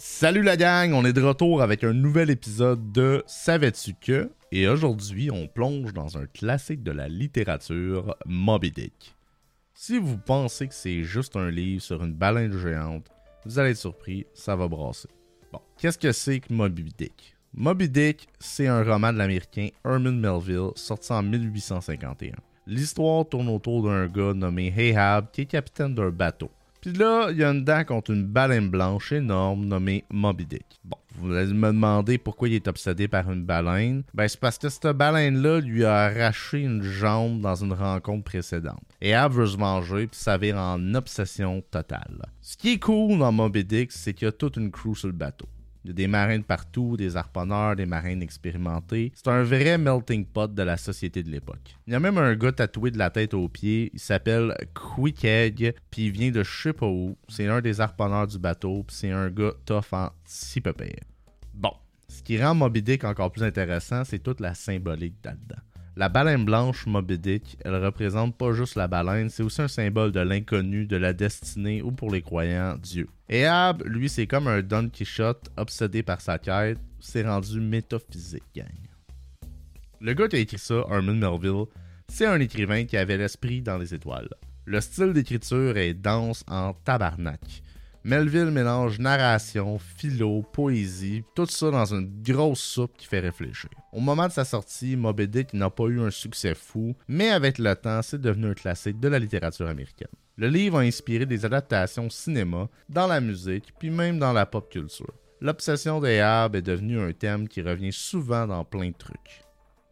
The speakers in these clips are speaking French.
Salut la gang, on est de retour avec un nouvel épisode de Savais-tu que? Et aujourd'hui, on plonge dans un classique de la littérature, Moby Dick. Si vous pensez que c'est juste un livre sur une baleine géante, vous allez être surpris, ça va brasser. Bon, qu'est-ce que c'est que Moby Dick? Moby Dick, c'est un roman de l'américain Herman Melville sorti en 1851. L'histoire tourne autour d'un gars nommé Ahab qui est capitaine d'un bateau. Puis là, il y a une dent contre une baleine blanche énorme nommée Moby Dick. Bon, vous allez me demander pourquoi il est obsédé par une baleine. Ben, c'est parce que cette baleine-là lui a arraché une jambe dans une rencontre précédente. Et Ab veut se venger puis s'avère en obsession totale. Ce qui est cool dans Moby Dick, c'est qu'il y a toute une crew sur le bateau. Il y a des marins de partout, des harponneurs, des marins expérimentés. C'est un vrai melting pot de la société de l'époque. Il y a même un gars tatoué de la tête aux pieds. Il s'appelle Quick Egg, puis il vient de je sais pas où. C'est un des harponneurs du bateau, puis c'est un gars tough en si peu Bon, ce qui rend Moby Dick encore plus intéressant, c'est toute la symbolique là-dedans. La baleine blanche Moby elle représente pas juste la baleine, c'est aussi un symbole de l'inconnu, de la destinée ou pour les croyants, Dieu. Et Ab, lui, c'est comme un Don Quichotte obsédé par sa quête, c'est rendu métaphysique, gang. Le gars qui a écrit ça, Herman Melville, c'est un écrivain qui avait l'esprit dans les étoiles. Le style d'écriture est dense en tabarnak. Melville mélange narration, philo, poésie, tout ça dans une grosse soupe qui fait réfléchir. Au moment de sa sortie, Moby Dick n'a pas eu un succès fou, mais avec le temps, c'est devenu un classique de la littérature américaine. Le livre a inspiré des adaptations cinéma, dans la musique, puis même dans la pop culture. L'obsession des Ahab est devenue un thème qui revient souvent dans plein de trucs.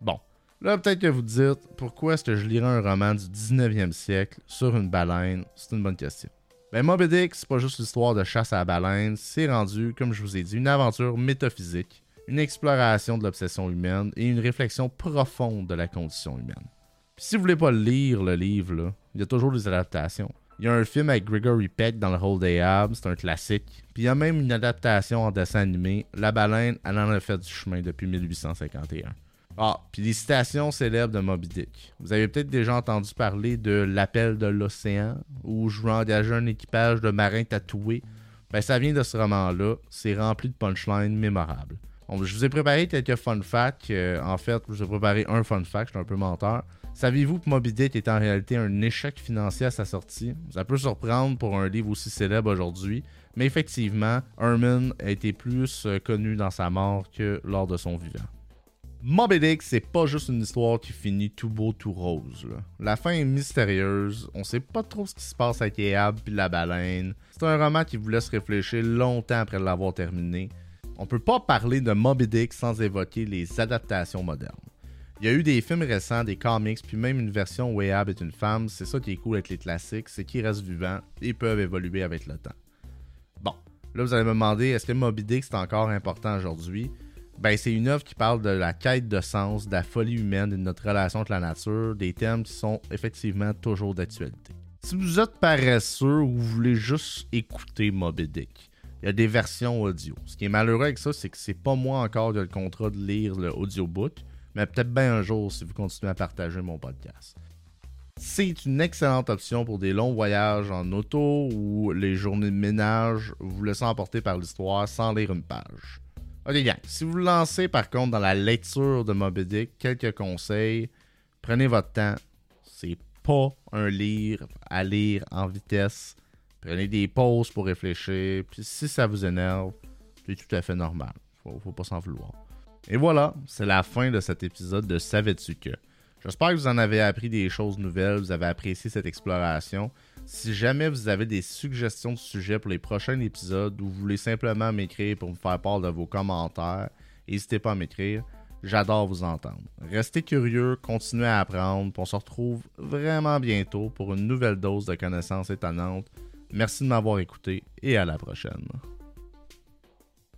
Bon, là peut-être que vous dites, pourquoi est-ce que je lirais un roman du 19e siècle sur une baleine? C'est une bonne question. Ben, Moby Dick, c'est pas juste l'histoire de chasse à la baleine, c'est rendu, comme je vous ai dit, une aventure métaphysique, une exploration de l'obsession humaine et une réflexion profonde de la condition humaine. Puis si vous voulez pas lire le livre, il y a toujours des adaptations. Il y a un film avec Gregory Peck dans le rôle d'Ahab, c'est un classique. Puis il y a même une adaptation en dessin animé, La baleine, elle en a fait du chemin depuis 1851. Ah, puis les citations célèbres de Moby Dick. Vous avez peut-être déjà entendu parler de l'appel de l'océan, où je veux engager un équipage de marins tatoués. Ben, ça vient de ce roman-là. C'est rempli de punchlines mémorables. je vous ai préparé quelques fun facts. Euh, en fait, je vous ai préparé un fun fact, je suis un peu menteur. Saviez-vous que Moby Dick est en réalité un échec financier à sa sortie? Ça peut surprendre pour un livre aussi célèbre aujourd'hui, mais effectivement, Herman a été plus euh, connu dans sa mort que lors de son vivant. Moby Dick, c'est pas juste une histoire qui finit tout beau, tout rose. La fin est mystérieuse, on sait pas trop ce qui se passe avec Ahab puis la baleine. C'est un roman qui vous laisse réfléchir longtemps après l'avoir terminé. On peut pas parler de Moby Dick sans évoquer les adaptations modernes. Il y a eu des films récents, des comics, puis même une version où Ahab est une femme. C'est ça qui est cool avec les classiques, c'est qu'ils restent vivants et peuvent évoluer avec le temps. Bon, là vous allez me demander, est-ce que Moby Dick c'est encore important aujourd'hui? Ben, c'est une œuvre qui parle de la quête de sens, de la folie humaine de notre relation avec la nature, des thèmes qui sont effectivement toujours d'actualité. Si vous êtes paresseux ou vous voulez juste écouter Moby Dick, il y a des versions audio. Ce qui est malheureux avec ça, c'est que c'est pas moi encore qui ai le contrat de lire le audiobook, mais peut-être bien un jour si vous continuez à partager mon podcast. C'est une excellente option pour des longs voyages en auto ou les journées de ménage, vous laissant emporter par l'histoire sans lire une page. Ok, gang. Si vous lancez par contre dans la lecture de Moby quelques conseils. Prenez votre temps. C'est pas un livre à lire en vitesse. Prenez des pauses pour réfléchir. Puis si ça vous énerve, c'est tout à fait normal. Faut, faut pas s'en vouloir. Et voilà, c'est la fin de cet épisode de Savais-tu que? J'espère que vous en avez appris des choses nouvelles, vous avez apprécié cette exploration. Si jamais vous avez des suggestions de sujets pour les prochains épisodes ou vous voulez simplement m'écrire pour me faire part de vos commentaires, n'hésitez pas à m'écrire. J'adore vous entendre. Restez curieux, continuez à apprendre, on se retrouve vraiment bientôt pour une nouvelle dose de connaissances étonnantes. Merci de m'avoir écouté et à la prochaine.